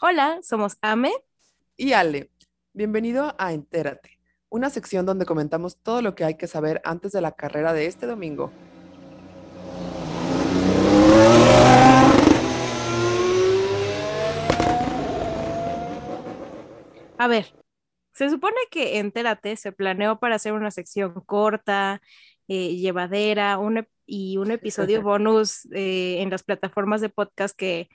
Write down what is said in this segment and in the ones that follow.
Hola, somos Ame y Ale. Bienvenido a Entérate, una sección donde comentamos todo lo que hay que saber antes de la carrera de este domingo. A ver, se supone que Entérate se planeó para hacer una sección corta, eh, llevadera y un episodio bonus eh, en las plataformas de podcast que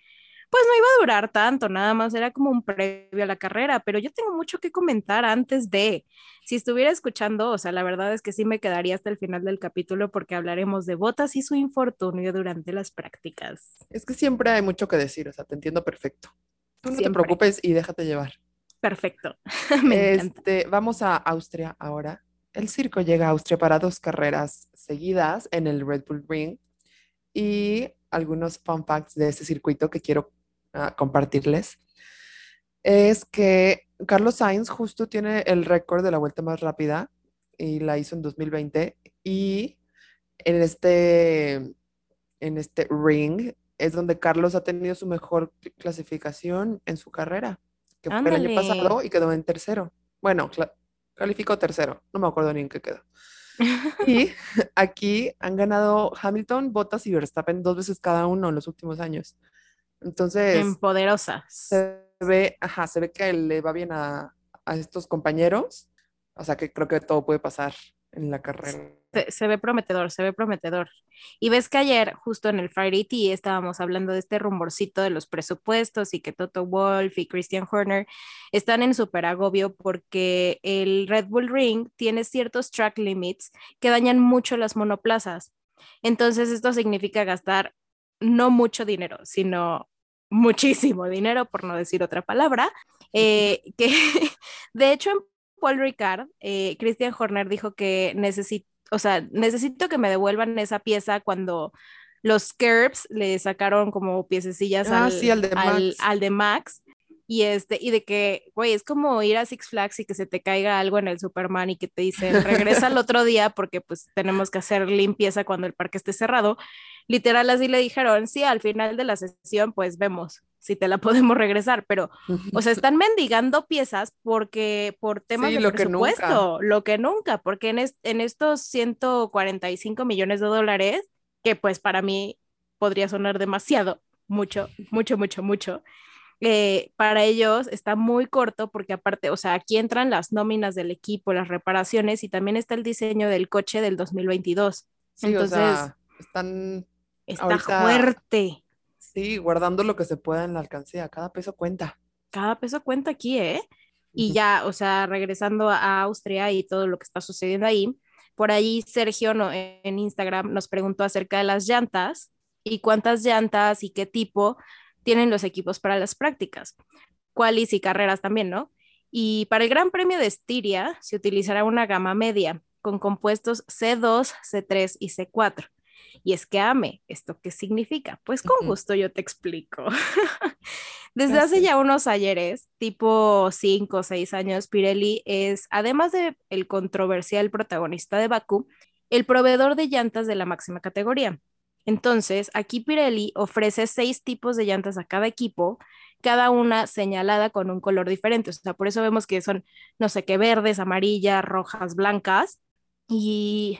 pues no iba a durar tanto, nada más era como un previo a la carrera, pero yo tengo mucho que comentar antes de, si estuviera escuchando, o sea, la verdad es que sí me quedaría hasta el final del capítulo porque hablaremos de Botas y su infortunio durante las prácticas. Es que siempre hay mucho que decir, o sea, te entiendo perfecto. Tú no te preocupes y déjate llevar. Perfecto. este, vamos a Austria ahora. El circo llega a Austria para dos carreras seguidas en el Red Bull Ring y algunos fun facts de ese circuito que quiero a compartirles es que Carlos Sainz justo tiene el récord de la vuelta más rápida y la hizo en 2020 y en este, en este ring es donde Carlos ha tenido su mejor clasificación en su carrera, que fue el año pasado y quedó en tercero. Bueno, calificó tercero, no me acuerdo ni en qué quedó. y aquí han ganado Hamilton, Bottas y Verstappen dos veces cada uno en los últimos años. Entonces. En poderosas. Se ve, ajá, se ve que le va bien a, estos compañeros. O sea que creo que todo puede pasar en la carrera. Se, ve prometedor, se ve prometedor. Y ves que ayer, justo en el Friday Tea, estábamos hablando de este rumorcito de los presupuestos y que Toto Wolf y Christian Horner están en súper agobio porque el Red Bull Ring tiene ciertos track limits que dañan mucho las monoplazas. Entonces, esto significa gastar no mucho dinero, sino muchísimo dinero, por no decir otra palabra, eh, que de hecho en Paul Ricard, eh, Christian Horner dijo que necesito, o sea, necesito que me devuelvan esa pieza cuando los Kerbs le sacaron como piececillas ah, al, al, de Max. Y, este, y de que, güey, es como ir a Six Flags y que se te caiga algo en el Superman y que te dicen, regresa al otro día porque pues tenemos que hacer limpieza cuando el parque esté cerrado literal así le dijeron, sí, al final de la sesión pues vemos si te la podemos regresar, pero, o sea, están mendigando piezas porque por temas de presupuesto, lo que nunca, porque en, en estos 145 millones de dólares, que pues para mí podría sonar demasiado, mucho, mucho, mucho, mucho, eh, para ellos está muy corto porque aparte, o sea, aquí entran las nóminas del equipo, las reparaciones y también está el diseño del coche del 2022. Sí, Entonces, o sea, están Está fuerte. Sí, guardando lo que se pueda en la alcancía. Cada peso cuenta. Cada peso cuenta aquí, ¿eh? Y ya, o sea, regresando a Austria y todo lo que está sucediendo ahí, por ahí Sergio no, en Instagram nos preguntó acerca de las llantas y cuántas llantas y qué tipo tienen los equipos para las prácticas, cuáles y carreras también, ¿no? Y para el Gran Premio de Estiria se utilizará una gama media con compuestos C2, C3 y C4 y es que ame. ¿Esto qué significa? Pues con gusto yo te explico. Desde hace ya unos ayeres, tipo 5 o 6 años, Pirelli es, además de el controversial protagonista de Baku, el proveedor de llantas de la máxima categoría. Entonces, aquí Pirelli ofrece seis tipos de llantas a cada equipo, cada una señalada con un color diferente. O sea, por eso vemos que son, no sé qué, verdes, amarillas, rojas, blancas. Y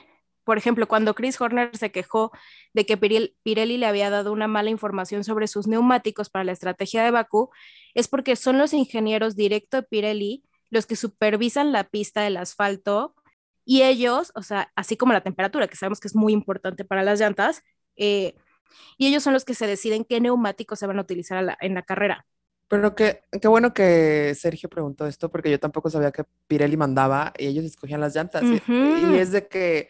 por ejemplo, cuando Chris Horner se quejó de que Pirelli le había dado una mala información sobre sus neumáticos para la estrategia de Bakú, es porque son los ingenieros directo de Pirelli los que supervisan la pista del asfalto y ellos, o sea, así como la temperatura, que sabemos que es muy importante para las llantas, eh, y ellos son los que se deciden qué neumáticos se van a utilizar en la carrera. Pero qué, qué bueno que Sergio preguntó esto, porque yo tampoco sabía que Pirelli mandaba y ellos escogían las llantas. y, es de que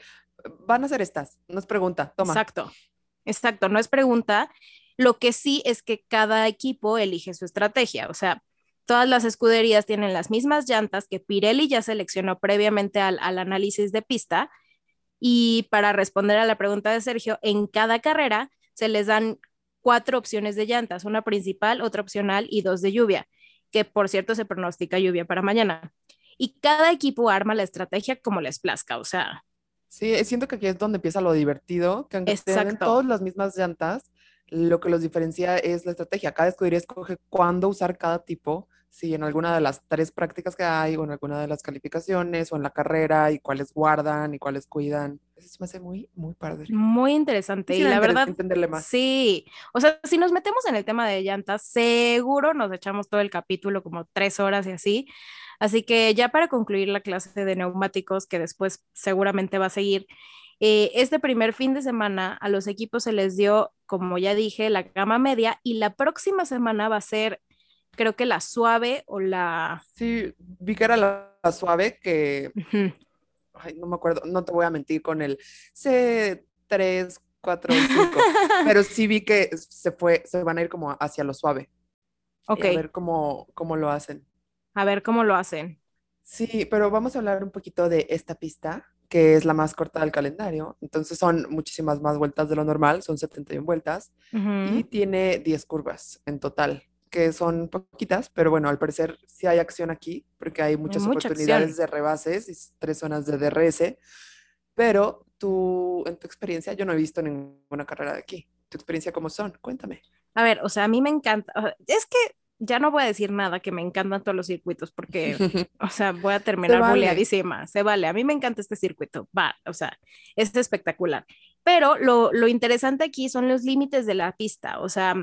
van a ser estas, no es pregunta, toma. Exacto, exacto, no es pregunta. Lo que sí es que cada equipo elige su estrategia, o sea, todas las escuderías tienen las mismas llantas que Pirelli ya seleccionó previamente al, al análisis de pista. Y para responder a la pregunta de Sergio, en cada carrera se les dan cuatro opciones de llantas, una principal, otra opcional y dos de lluvia, que por cierto se pronostica lluvia para mañana. Y cada equipo arma la estrategia como les plazca, o sea, Sí, siento que aquí es donde empieza lo divertido, que aunque tengan todas las mismas llantas, lo que los diferencia es la estrategia. Cada escudería escoge cuándo usar cada tipo, si en alguna de las tres prácticas que hay, o en alguna de las calificaciones, o en la carrera, y cuáles guardan y cuáles cuidan. Eso me hace muy, muy padre. Muy interesante. Sí, y la verdad, entenderle más. sí. O sea, si nos metemos en el tema de llantas, seguro nos echamos todo el capítulo, como tres horas y así. Así que ya para concluir la clase de neumáticos, que después seguramente va a seguir, eh, este primer fin de semana a los equipos se les dio, como ya dije, la gama media y la próxima semana va a ser, creo que la suave o la... Sí, vi que era la, la suave que, Ujú. Ay, no me acuerdo, no te voy a mentir con el C3, 4 y 5, pero sí vi que se fue, se van a ir como hacia lo suave. y Ok, A ver cómo, cómo lo hacen. a ver cómo lo hacen. Sí, pero vamos a hablar un poquito de esta pista, que es la más corta del calendario. Entonces son muchísimas más vueltas de lo normal, son 71 vueltas, y Ujú. tiene 10 curvas en total, que son poquitas, pero bueno, al parecer sí hay acción aquí, porque hay muchas mucha oportunidades acción. de rebases y tres zonas de DRS, pero tú, en tu experiencia, yo no he visto ninguna carrera de aquí. ¿Tu experiencia cómo son? Cuéntame. A ver, o sea, a mí me encanta, es que ya no voy a decir nada que me encantan todos los circuitos porque, o sea, voy a terminar vale. buleadísima, se vale, a mí me encanta este circuito, va, o sea, es espectacular. Pero lo, lo interesante aquí son los límites de la pista, o sea,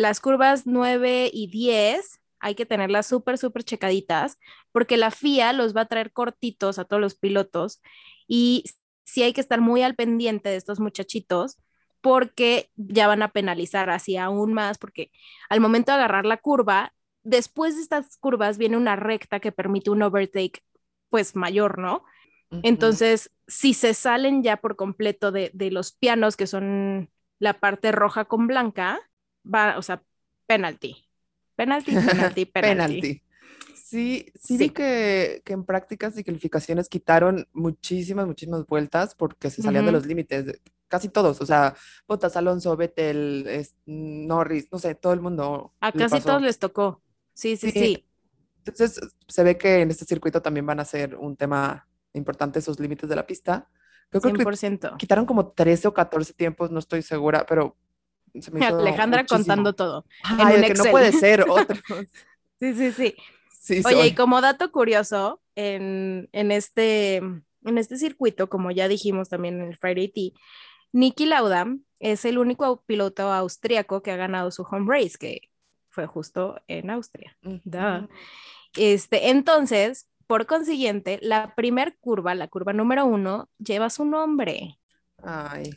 las curvas 9 y 10 hay que tenerlas súper, súper checaditas porque la FIA los va a traer cortitos a todos los pilotos y sí hay que estar muy al pendiente de estos muchachitos porque ya van a penalizar así aún más porque al momento de agarrar la curva, después de estas curvas viene una recta que permite un overtake pues mayor, ¿no? Entonces, si se salen ya por completo de, de los pianos, que son la parte roja con blanca, va, o sea, penalty. Penalty, penalty, penalty. Penalty. Sí, sí, Sí. que, que en prácticas y calificaciones quitaron muchísimas, muchísimas vueltas porque se salían de los límites, casi todos, o sea, Bottas, Alonso, Vettel, es- Norris, no sé, todo el mundo A casi pasó. todos les tocó. Sí, sí, Sí. sí. Entonces, se ve que en este circuito también van a ser un tema importante esos límites de la pista. Yo creo que 100%. quitaron como 13 o 14 tiempos, no estoy segura, pero se me hizo Alejandra muchísimo. contando todo. Ay, un que no Excel. puede ser otro. Sí, sí, sí. Sí, Oye, y como dato curioso, en, en este, en este circuito, como ya dijimos también en el Friday Tea, Niki Lauda es el único piloto austríaco que ha ganado su home race, que fue justo en Austria. Ujú. Este, entonces, por consiguiente, la primer curva, la curva número uno, lleva su nombre. Ay,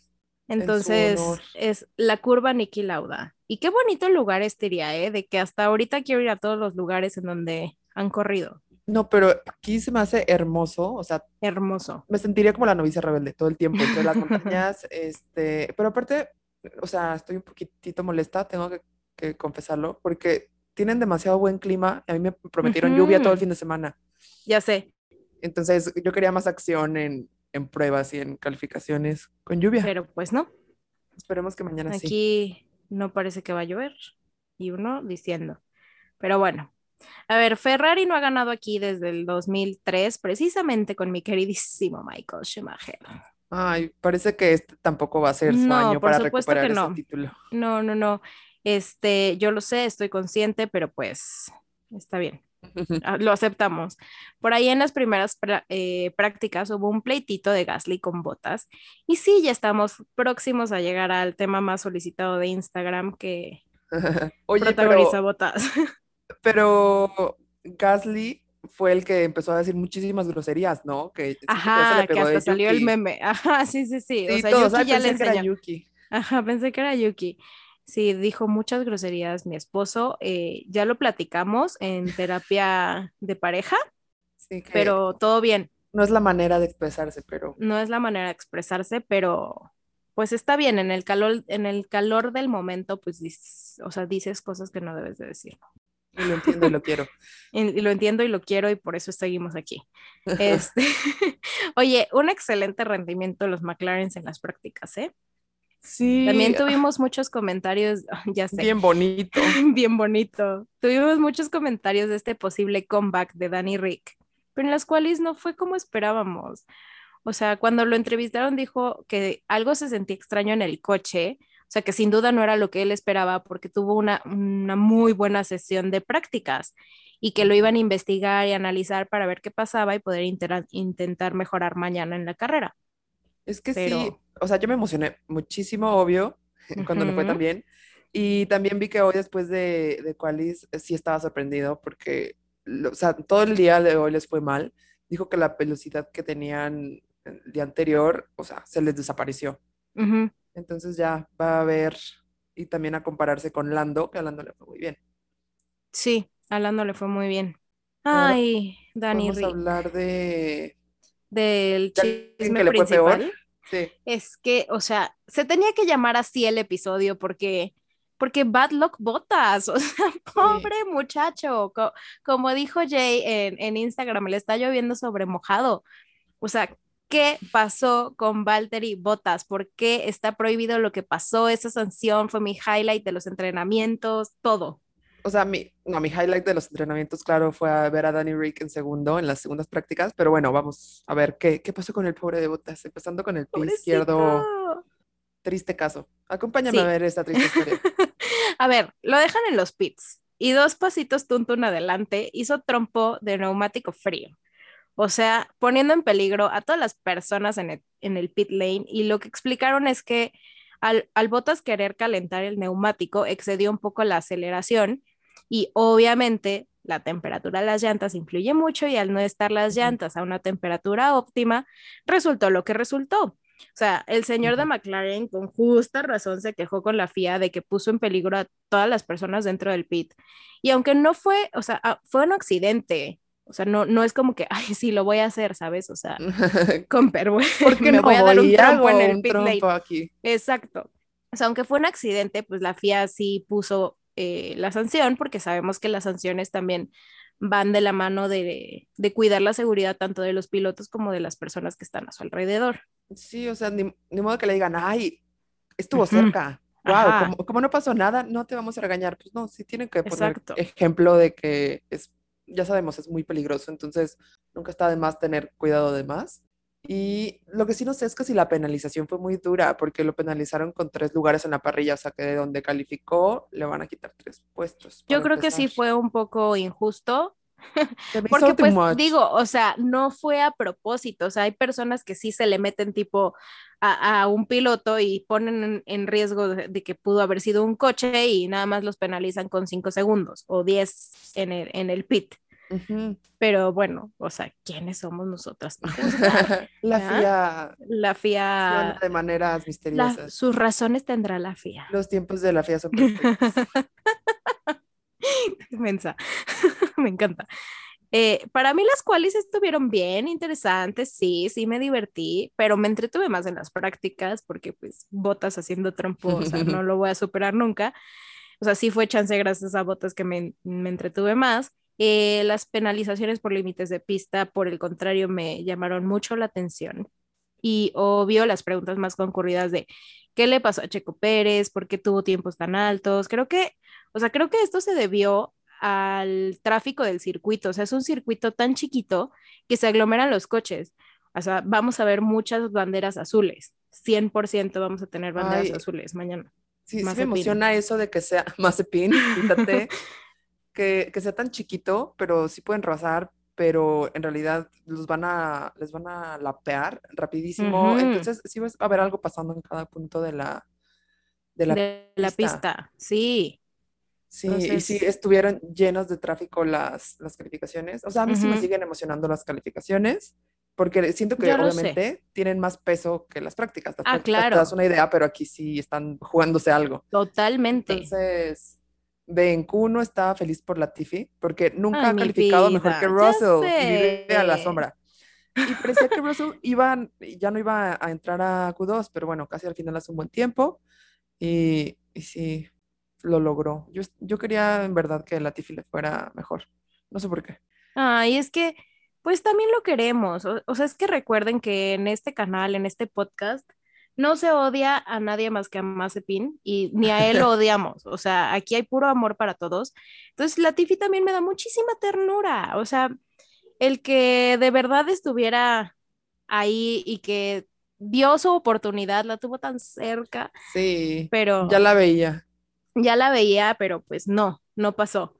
Entonces, es la curva Niki Lauda. Y qué bonito lugar este día, ¿eh? De que hasta ahorita quiero ir a todos los lugares en donde han corrido. no, pero aquí se me hace hermoso, o sea, Hermoso. me sentiría como la novicia rebelde todo el tiempo entre las montañas, este, pero aparte, o sea, estoy un poquitito molesta, tengo que, que confesarlo, porque tienen demasiado buen clima, a mí me prometieron lluvia todo el fin de semana, Ya sé, entonces yo quería más acción en, en pruebas y en calificaciones con lluvia. pero pues no. Esperemos que mañana sí. Aquí no parece que va a llover. Y uno diciendo. Pero bueno. A ver, Ferrari no ha ganado aquí desde el 2003, precisamente con mi queridísimo Michael Schumacher. Ay, parece que este tampoco va a ser su No, año para supuesto que recuperar ese título. No, no, no. Este, yo lo sé, estoy consciente, pero pues está bien. Ah, Lo aceptamos. Por ahí en las primeras eh, prácticas hubo un pleitito de Gasly con botas. Y sí, ya estamos próximos a llegar al tema más solicitado de Instagram que Oye, protagoniza pero, botas. pero Gasly fue el que empezó a decir muchísimas groserías, ¿no? Que Ajá, que hasta salió el meme. Ajá, sí, sí, sí. O sea, todos, ya pensé enseñó. Yuki. Ajá, pensé que era Yuki. Sí, dijo muchas groserías mi esposo. eh, ya lo platicamos en terapia de pareja, Sí, pero todo bien. no es la manera de expresarse, pero No es la manera de expresarse, pero pues está bien. En el calor, en el calor del momento, pues dices, o sea, dices cosas que no debes de decir. y lo entiendo y lo quiero. Y, y lo entiendo y lo quiero y por eso seguimos aquí. Este, oye, un excelente rendimiento de los McLaren en las prácticas, ¿eh? Sí, También tuvimos muchos comentarios, ya sé, bien bonito. bien bonito. Tuvimos muchos comentarios de este posible comeback de Danny Rick, pero en las cuales no fue como esperábamos. O sea, cuando lo entrevistaron dijo que algo se sentía extraño en el coche. O sea que sin duda no era lo que él esperaba porque tuvo una, una muy buena sesión de prácticas y que lo iban a investigar y analizar para ver qué pasaba y poder intentar mejorar mañana en la carrera. Es que sí, o sea, yo me emocioné muchísimo, obvio, cuando le fue tan bien. Y también vi que hoy después de, de Qualis sí estaba sorprendido porque, o sea, todo el día de hoy les fue mal. Dijo que la velocidad que tenían el día anterior, o sea, se les desapareció. Entonces ya va a ver y también a compararse con Lando, que a Lando le fue muy bien. Sí, a Lando le fue muy bien. Ay, Dani. Vamos a hablar de... Del chisme principal. Sí. Es que, o sea, se tenía que llamar así el episodio porque porque Bad Luck Botas, o sea, pobre muchacho, como dijo Jay en, en Instagram, le está lloviendo sobre mojado. O sea, ¿qué pasó con Valtteri Botas? ¿Por qué está prohibido lo que pasó? Esa sanción fue mi highlight de los entrenamientos, todo. O sea, mi, no, mi highlight de los entrenamientos, claro, fue a ver a Danny Rick en segundo, en las segundas prácticas, pero bueno, vamos a ver qué, qué pasó con el pobre de Botas, empezando con el pie izquierdo. Triste caso. Acompáñame a ver esta triste historia. a ver, lo dejan en los pits y dos pasitos tuntun adelante hizo trompo de neumático frío. O sea, poniendo en peligro a todas las personas en el, en el pit lane y lo que explicaron es que al, al Botas querer calentar el neumático excedió un poco la aceleración y obviamente la temperatura de las llantas influye mucho y al no estar las llantas a una temperatura óptima, resultó lo que resultó. O sea, el señor de McLaren con justa razón se quejó con la FIA de que puso en peligro a todas las personas dentro del pit. Y aunque no fue, o sea, ah, fue un accidente, o sea, no, no es como que, ay, sí, lo voy a hacer, ¿sabes? O sea, con pero porque me voy a dar un trompo en el pit lane. Aquí. Exacto. O sea, aunque fue un accidente, pues la FIA sí puso eh, la sanción, porque sabemos que las sanciones también van de la mano de, de, cuidar la seguridad tanto de los pilotos como de las personas que están a su alrededor. Sí, o sea, ni, modo que le digan, ay, estuvo cerca. Wow, como, no pasó nada, no te vamos a regañar. Pues no, sí tienen que poner ejemplo de que es, ya sabemos, es muy peligroso, entonces nunca está de más tener cuidado de más. Y lo que sí no sé es que si la penalización fue muy dura, porque lo penalizaron con tres lugares en la parrilla, o sea que de donde calificó le van a quitar tres puestos. Yo creo que sí fue un poco injusto. porque pues digo, o sea, no fue a propósito, o sea, hay personas que sí se le meten tipo a, un piloto y ponen en, riesgo de, que pudo haber sido un coche y nada más los penalizan con cinco segundos o diez en el, en el pit. Pero bueno, o sea, ¿quiénes somos nosotras? la FIA. La FIA. De maneras misteriosas. sus razones tendrá la FIA. Los tiempos de la FIA son perfectos. Mensa. me encanta. Eh, para mí las cuales estuvieron bien interesantes, sí, sí me divertí, pero me entretuve más en las prácticas porque pues botas haciendo tramposa, no lo voy a superar nunca. O sea, sí fue chance gracias a botas que me, me entretuve más. Eh, las penalizaciones por límites de pista, por el contrario, me llamaron mucho la atención. Y obvio, las preguntas más concurridas de qué le pasó a Checo Pérez, por qué tuvo tiempos tan altos. Creo que, o sea, creo que esto se debió al tráfico del circuito. O sea, es un circuito tan chiquito que se aglomeran los coches. O sea, vamos a ver muchas banderas azules. 100% vamos a tener banderas azules mañana. Sí, sí me emociona eso de que sea Mazepin, fíjate. que, que, sea tan chiquito, pero sí pueden rozar, pero en realidad los van a, les van a lapear rapidísimo. Entonces sí va a haber algo pasando en cada punto de la, de la, de la pista. Sí. Sí, y sí estuvieron llenos de tráfico las, las calificaciones. O sea, a mí sí me siguen emocionando las calificaciones, porque siento que obviamente tienen más peso que las prácticas. ah, claro. Te das una idea, pero aquí sí están jugándose algo. Totalmente. Entonces, en Q1 estaba feliz por la Tiffy, porque nunca ha calificado mejor que Russell y vive a la sombra. Y parecía que Russell iba, ya no iba a entrar a Q2, pero bueno, casi al final hace un buen tiempo y, y sí, lo logró. Yo, yo quería en verdad que la Tiffy le fuera mejor. No sé por qué. Ay, es que, pues también lo queremos. o sea, es que recuerden que en este canal, en este podcast, no se odia a nadie más que a Mazepin y ni a él lo odiamos. O sea, aquí hay puro amor para todos. Entonces, Latifi también me da muchísima ternura. O sea, el que de verdad estuviera ahí y que vio su oportunidad, la tuvo tan cerca, Sí, pero ya la veía. ya la veía, pero pues no, no pasó.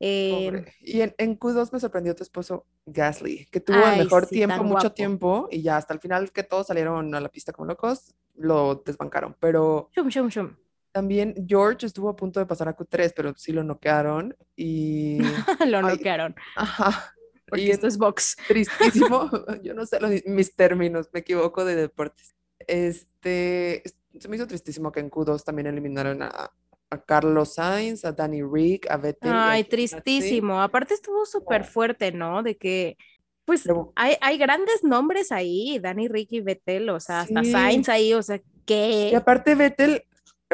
Eh, Pobre. Y en, en Q2 me sorprendió tu esposo Gasly, que tuvo el mejor sí, tiempo, mucho guapo. tiempo, y ya hasta el final que todos salieron a la pista como locos, lo desbancaron. Pero shum, shum, shum. también George estuvo a punto de pasar a Q3, pero sí lo noquearon. Y, Lo Ay, noquearon, ajá, porque y esto es box. tristísimo, yo no sé los- mis términos, me equivoco de deportes. Este, es- se me hizo tristísimo que en Q2 también eliminaron a, a Carlos Sainz, a Danny Rick, a Vettel y a Ay, tristísimo. Aparte estuvo súper fuerte, ¿no? De que, pues, Pero- hay, hay grandes nombres ahí, Dani, Ricky, Betel, o sea, hasta. Sainz ahí, o sea, Y ¿qué? aparte Vettel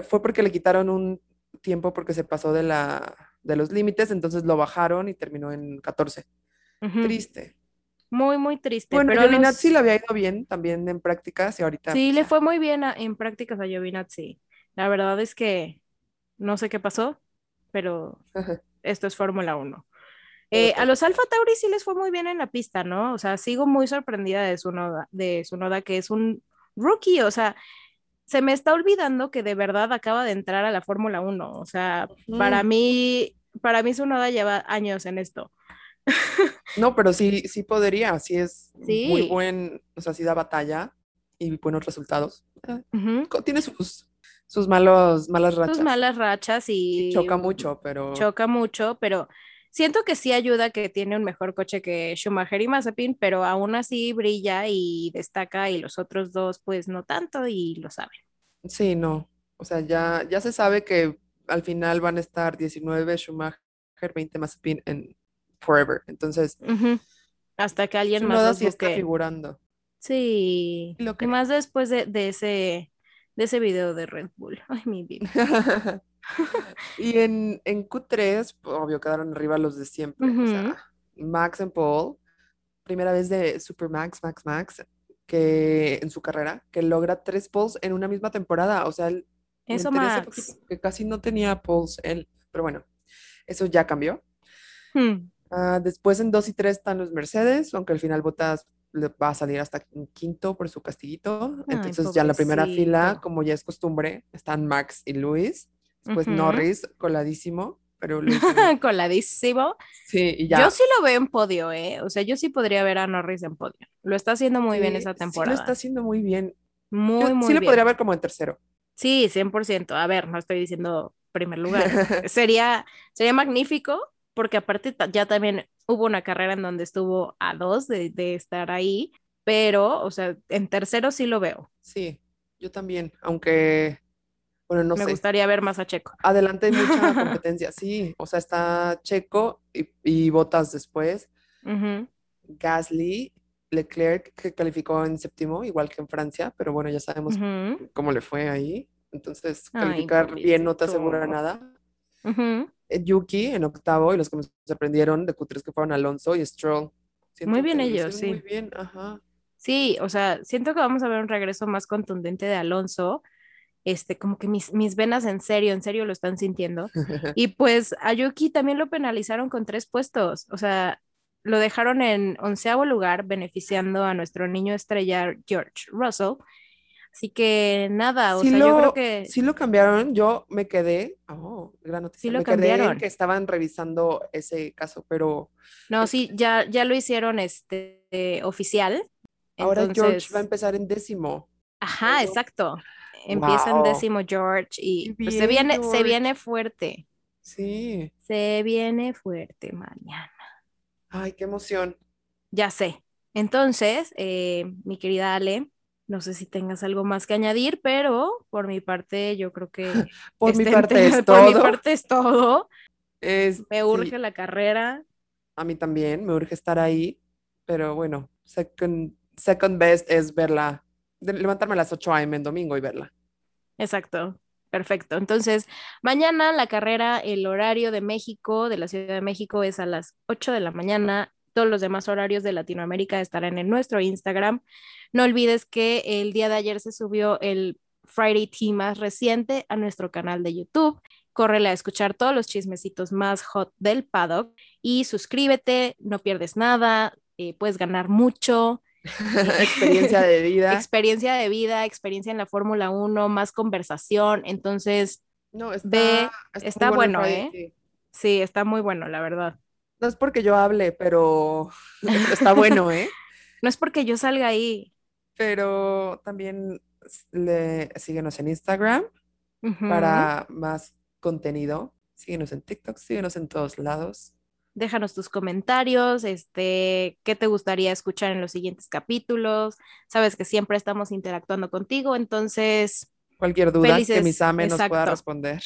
fue porque le quitaron un tiempo porque se pasó de la de los límites, entonces lo bajaron y terminó en 14. Ujú. Triste. Muy, muy triste. Bueno, pero Giovinazzi los- le había ido bien también en prácticas y ahorita Sí, pues, le ya. fue muy bien a- en prácticas a Giovinazzi. La verdad es que no sé qué pasó, pero esto es Fórmula 1. Eh, a los Alfa Tauri sí les fue muy bien en la pista, ¿no? O sea, sigo muy sorprendida de su noda, de su noda que es un rookie, o sea, se me está olvidando que de verdad acaba de entrar a la Fórmula 1, o sea, para mí, para mí su noda lleva años en esto. No, pero sí, sí podría, sí es muy buen, o sea, sí da batalla y buenos resultados. Tiene sus, sus malos, malas Sus rachas. malas rachas y Choca mucho, pero choca mucho, pero siento que sí ayuda que tiene un mejor coche que Schumacher y Mazepin, pero aún así brilla y destaca y los otros dos pues no tanto y lo saben. sí, no. O sea, ya, ya se sabe que al final van a estar 19 Schumacher, 20 Mazepin en Forever. Entonces. Hasta que alguien más sí está figurando. Sí, Lo y creo. más después de, de ese de ese video de Red Bull. Ay, mi vida. Y en, en Q3, pues, obvio, quedaron arriba los de siempre. O sea, Max and Paul, primera vez de Super Max, Max, Max, que en su carrera, que logra tres poles en una misma temporada. O sea, él- Eso, Max. que casi no tenía poles él. Pero bueno, eso ya cambió. Hmm. Ah, después en 2 y 3 están los Mercedes, aunque al final Bottas le va a salir hasta quinto por su castiguito. Ay, Entonces ya en la primera fila, como ya es costumbre, están Max y Luis. Después. Norris, coladísimo, pero Luis. Coladísimo. Sí, y ya. Yo sí lo veo en podio, ¿eh? O sea, yo sí podría ver a Norris en podio. Lo está haciendo muy bien Sí, esa Sí, temporada. lo está haciendo muy bien. Muy, Yo muy sí lo podría ver como en tercero. Sí, 100%. A ver, no estoy diciendo primer lugar. sería, sería magnífico porque aparte ya también hubo una carrera en donde estuvo a dos de, de estar ahí, pero, o sea, en tercero sí lo veo. Sí, yo también, aunque, bueno, no Me sé. gustaría ver más a Checo. Adelante hay mucha competencia, sí. O sea, está Checo y, y Bottas después. Gasly, Leclerc, que calificó en séptimo, igual que en Francia, pero bueno, ya sabemos cómo le fue ahí. Entonces, Ay, calificar bien no te asegura nada. Eh, Yuki en octavo, y los que me sorprendieron de Q3 que fueron Alonso y Stroll. Siento Muy bien ellos, sí. Muy bien, ajá. Sí, o sea, siento que vamos a ver un regreso más contundente de Alonso. Este, como que mis, mis venas en serio, en serio lo están sintiendo. Y pues a Yuki también lo penalizaron con tres puestos. O sea, lo dejaron en onceavo lugar, beneficiando a nuestro niño estrella George Russell. Así que nada, o Sí sea, yo creo lo, que sí lo cambiaron, yo me quedé, oh, gran noticia, Sí lo me quedé en cambiaron. que estaban revisando ese caso, pero no, sí, ya, ya lo hicieron este oficial. ahora George va a empezar en décimo. ajá, exacto. Empieza en décimo George y pues, se viene, se viene fuerte. Sí, Se viene fuerte mañana. ay, qué emoción. Ya sé. Entonces, eh, mi querida Ale, no sé si tengas algo más que añadir, pero por mi parte, yo creo que Por mi este parte es por mi todo. parte es todo. Es- Me sí, urge la carrera. a mí también, me urge estar ahí, pero bueno, second, second best es verla, levantarme a las 8 a.m. en domingo y verla. Exacto. Perfecto. Entonces, mañana la carrera, el horario de México, de la Ciudad de México, es a las 8 de la mañana. Todos los demás horarios de Latinoamérica estarán en nuestro Instagram. No olvides que el día de ayer se subió el Friday Tea más reciente a nuestro canal de YouTube. Córrele a escuchar todos los chismecitos más hot del paddock y suscríbete, no pierdes nada, eh, puedes ganar mucho. experiencia de vida. experiencia de vida, experiencia en la Fórmula 1, más conversación. Entonces, no, está, ve, está bueno, Friday, ¿eh? Sí, está muy bueno, la verdad. No es porque yo hable, pero está bueno, ¿eh? No es porque yo salga ahí. Pero también le, síguenos en Instagram para más contenido. Síguenos en TikTok, síguenos en todos lados. Déjanos tus comentarios, este, qué te gustaría escuchar en los siguientes capítulos. Sabes que siempre estamos interactuando contigo, entonces Cualquier duda que Felices, Misame nos pueda responder.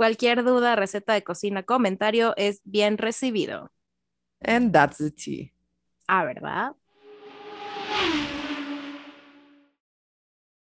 Cualquier duda, receta de cocina, comentario es bien recibido. And that's the tea. Ah, ¿verdad?